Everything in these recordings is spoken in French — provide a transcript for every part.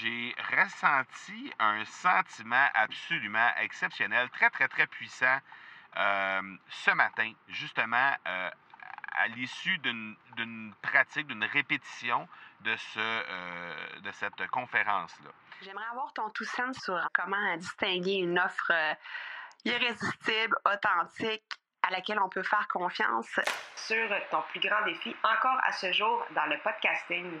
j'ai ressenti un sentiment absolument exceptionnel, très, très, très puissant euh, ce matin, justement, euh, à l'issue d'une pratique, d'une répétition de, ce, euh, de cette conférence-là. J'aimerais avoir ton tout sens sur comment distinguer une offre irrésistible, authentique, à laquelle on peut faire confiance. Sur ton plus grand défi encore à ce jour dans le podcasting.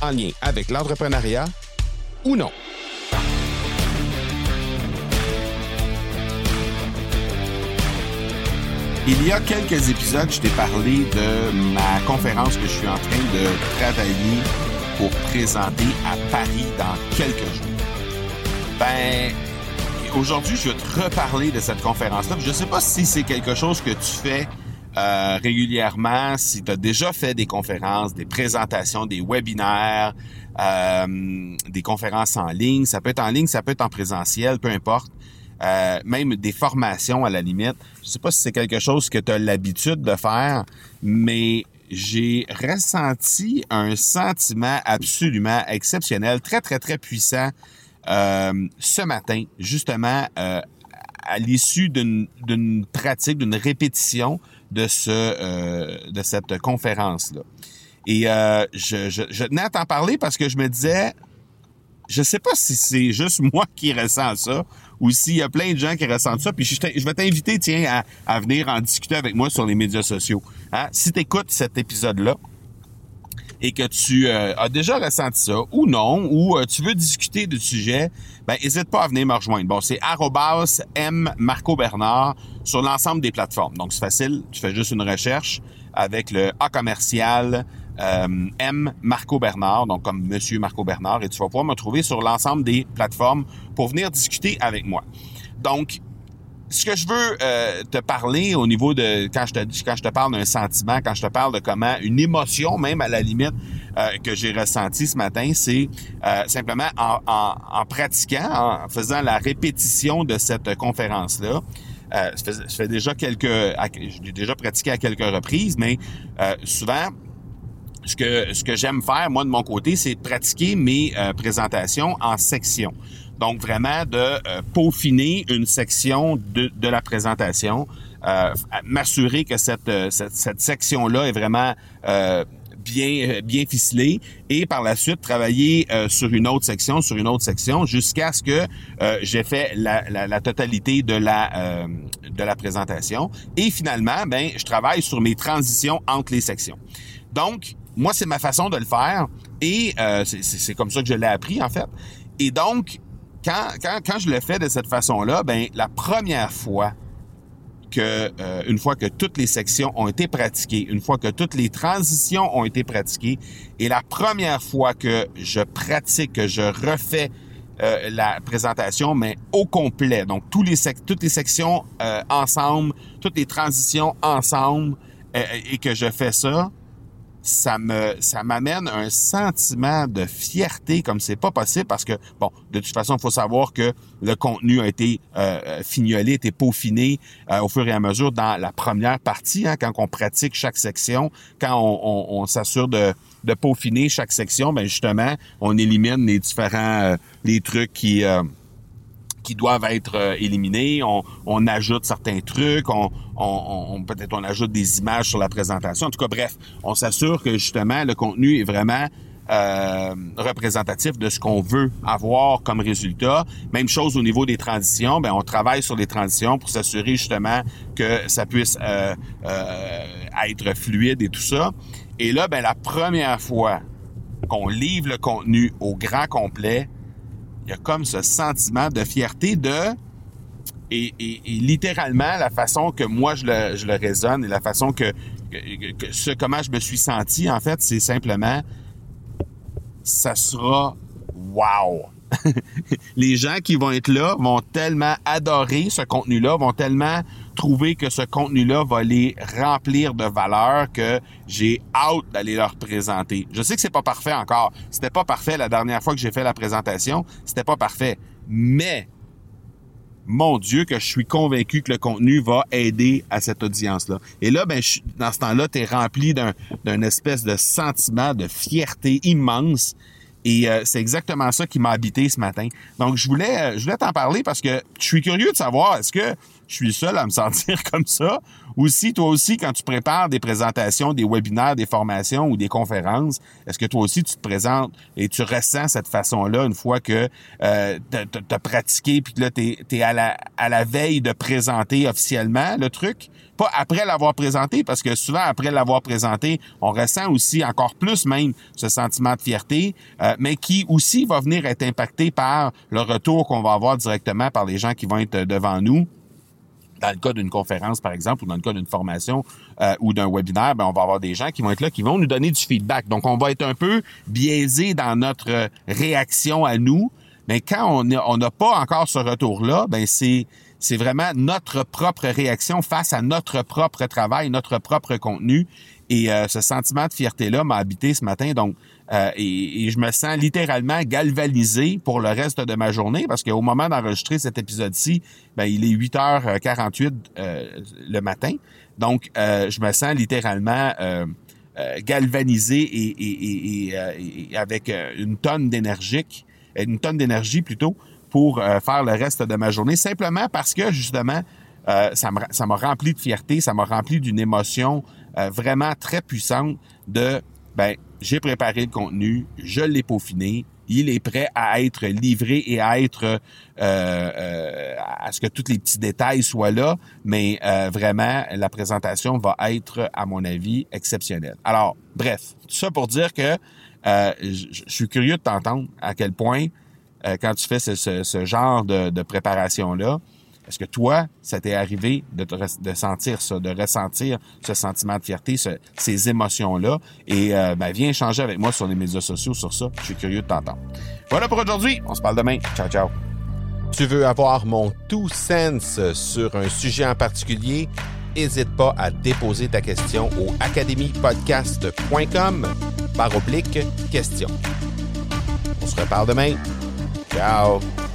en lien avec l'entrepreneuriat ou non. Il y a quelques épisodes, je t'ai parlé de ma conférence que je suis en train de travailler pour présenter à Paris dans quelques jours. Ben, aujourd'hui, je vais te reparler de cette conférence-là. Je ne sais pas si c'est quelque chose que tu fais euh, régulièrement, si tu as déjà fait des conférences, des présentations, des webinaires, euh, des conférences en ligne. Ça peut être en ligne, ça peut être en présentiel, peu importe. Euh, même des formations à la limite. Je sais pas si c'est quelque chose que tu as l'habitude de faire, mais j'ai ressenti un sentiment absolument exceptionnel, très, très, très puissant ce matin, justement, à l'issue d'une pratique, d'une répétition de ce de cette conférence-là. Et je, je, je tenais à t'en parler parce que je me disais, je sais pas si c'est juste moi qui ressens ça ou s'il y a plein de gens qui ressentent ça. Puis je, vais t'inviter, tiens, à, venir en discuter avec moi sur les médias sociaux. Hein? Si tu écoutes cet épisode-là et que tu euh, as déjà ressenti ça ou non, ou euh, tu veux discuter du sujet, ben n'hésite pas à venir me rejoindre. Bon, c'est m Marco Bernard sur l'ensemble des plateformes. Donc c'est facile, tu fais juste une recherche avec le A commercial euh, M Marco Bernard, donc comme Monsieur Marco Bernard, et tu vas pouvoir me trouver sur l'ensemble des plateformes pour venir discuter avec moi. Donc, ce que je veux euh, te parler au niveau de quand je te quand je te parle d'un sentiment, quand je te parle de comment une émotion, même à la limite euh, que j'ai ressenti ce matin, c'est simplement en, en, pratiquant, en faisant la répétition de cette conférence là. Euh, je, fais, déjà quelques, j'ai déjà pratiqué à quelques reprises, mais souvent ce que, ce que j'aime faire, moi, de mon côté, c'est pratiquer mes euh, présentations en sections. Donc, vraiment de euh, peaufiner une section de, de la présentation, euh, m'assurer que cette, cette, cette section-là est vraiment bien, bien ficelée et par la suite travailler sur une autre section, sur une autre section, jusqu'à ce que j'ai fait la, la, la, totalité de la, de la présentation. Et finalement, ben, je travaille sur mes transitions entre les sections. Donc, moi, c'est ma façon de le faire et euh, c'est comme ça que je l'ai appris, en fait. Et donc, quand, quand, quand je le fais de cette façon-là, ben la première fois que, euh, une fois que toutes les sections ont été pratiquées, une fois que toutes les transitions ont été pratiquées, et la première fois que je pratique, que je refais euh, la présentation, mais au complet, donc tous les toutes les sections ensemble, toutes les transitions ensemble, et que je fais ça, ça me ça m'amène un sentiment de fierté comme c'est pas possible parce que bon de toute façon il faut savoir que le contenu a été euh, euh fignolé, a été peaufiné euh, au fur et à mesure dans la première partie hein, quand on pratique chaque section, quand on, on, s'assure de, de peaufiner chaque section, ben justement on élimine les différents euh, les trucs qui qui doivent être euh, éliminés. On, ajoute certains trucs, on, peut-être on ajoute des images sur la présentation. En tout cas, bref, on s'assure que justement le contenu est vraiment euh, représentatif de ce qu'on veut avoir comme résultat. Même chose au niveau des transitions, ben on travaille sur les transitions pour s'assurer justement que ça puisse euh, être fluide et tout ça. Et là, ben la première fois qu'on livre le contenu au grand complet, il y a comme ce sentiment de fierté de et, littéralement la façon que moi je le, je le raisonne et la façon que, ce comment je me suis senti en fait c'est simplement ça sera wow. Les gens qui vont être là vont tellement adorer ce contenu-là, vont tellement trouver que ce contenu-là va les remplir de valeur que j'ai hâte d'aller leur présenter. Je sais que c'est pas parfait encore. C'était pas parfait la dernière fois que j'ai fait la présentation. C'était pas parfait. Mais mon Dieu, que je suis convaincu que le contenu va aider à cette audience-là. Et là, ben, dans ce temps-là, tu es rempli d'un espèce de sentiment de fierté immense. Et euh, c'est exactement ça qui m'a habité ce matin. Donc, je voulais, euh, je voulais t'en parler parce que je suis curieux de savoir, est-ce que je suis seul à me sentir comme ça ou si toi aussi, quand tu prépares des présentations, des webinaires, des formations ou des conférences, est-ce que toi aussi tu te présentes et tu ressens cette façon-là une fois que euh, tu as pratiqué puis que là, tu es, à, la, à la veille de présenter officiellement le truc? Pas après l'avoir présenté, parce que souvent, après l'avoir présenté, on ressent aussi encore plus même ce sentiment de fierté, euh, mais qui aussi va venir être impacté par le retour qu'on va avoir directement par les gens qui vont être devant nous dans le cas d'une conférence, par exemple, ou dans le cas d'une formation euh, ou d'un webinaire, ben, on va avoir des gens qui vont être là, qui vont nous donner du feedback. Donc, on va être un peu biaisé dans notre réaction à nous. Mais quand on n'a pas encore ce retour-là, ben c'est c'est vraiment notre propre réaction face à notre propre travail, notre propre contenu. Et euh, ce sentiment de fierté-là m'a habité ce matin. Donc, euh, et, je me sens littéralement galvanisé pour le reste de ma journée parce qu'au moment d'enregistrer cet épisode-ci, ben, il est 8h48 euh, le matin. Donc, euh, je me sens littéralement galvanisé et, et avec une tonne d'énergie, une tonne d'énergie plutôt, pour faire le reste de ma journée, simplement parce que justement, ça m'a rempli de fierté, ça m'a rempli d'une émotion vraiment très puissante de ben j'ai préparé le contenu, je l'ai peaufiné, il est prêt à être livré et à être euh, euh, à ce que tous les petits détails soient là, mais euh, vraiment la présentation va être à mon avis exceptionnelle. Alors bref, tout ça pour dire que je suis curieux de t'entendre à quel point quand tu fais ce, genre de préparation là, est-ce que toi, ça t'est arrivé de, de sentir ça, de ressentir ce sentiment de fierté, ces émotions-là? Et euh, ben, viens échanger avec moi sur les médias sociaux sur ça. Je suis curieux de t'entendre. Voilà pour aujourd'hui. On se parle demain. Ciao, ciao. Tu veux avoir mon tout sens sur un sujet en particulier? N'hésite pas à déposer ta question au academypodcast.com par oblique question. On se reparle demain. Ciao!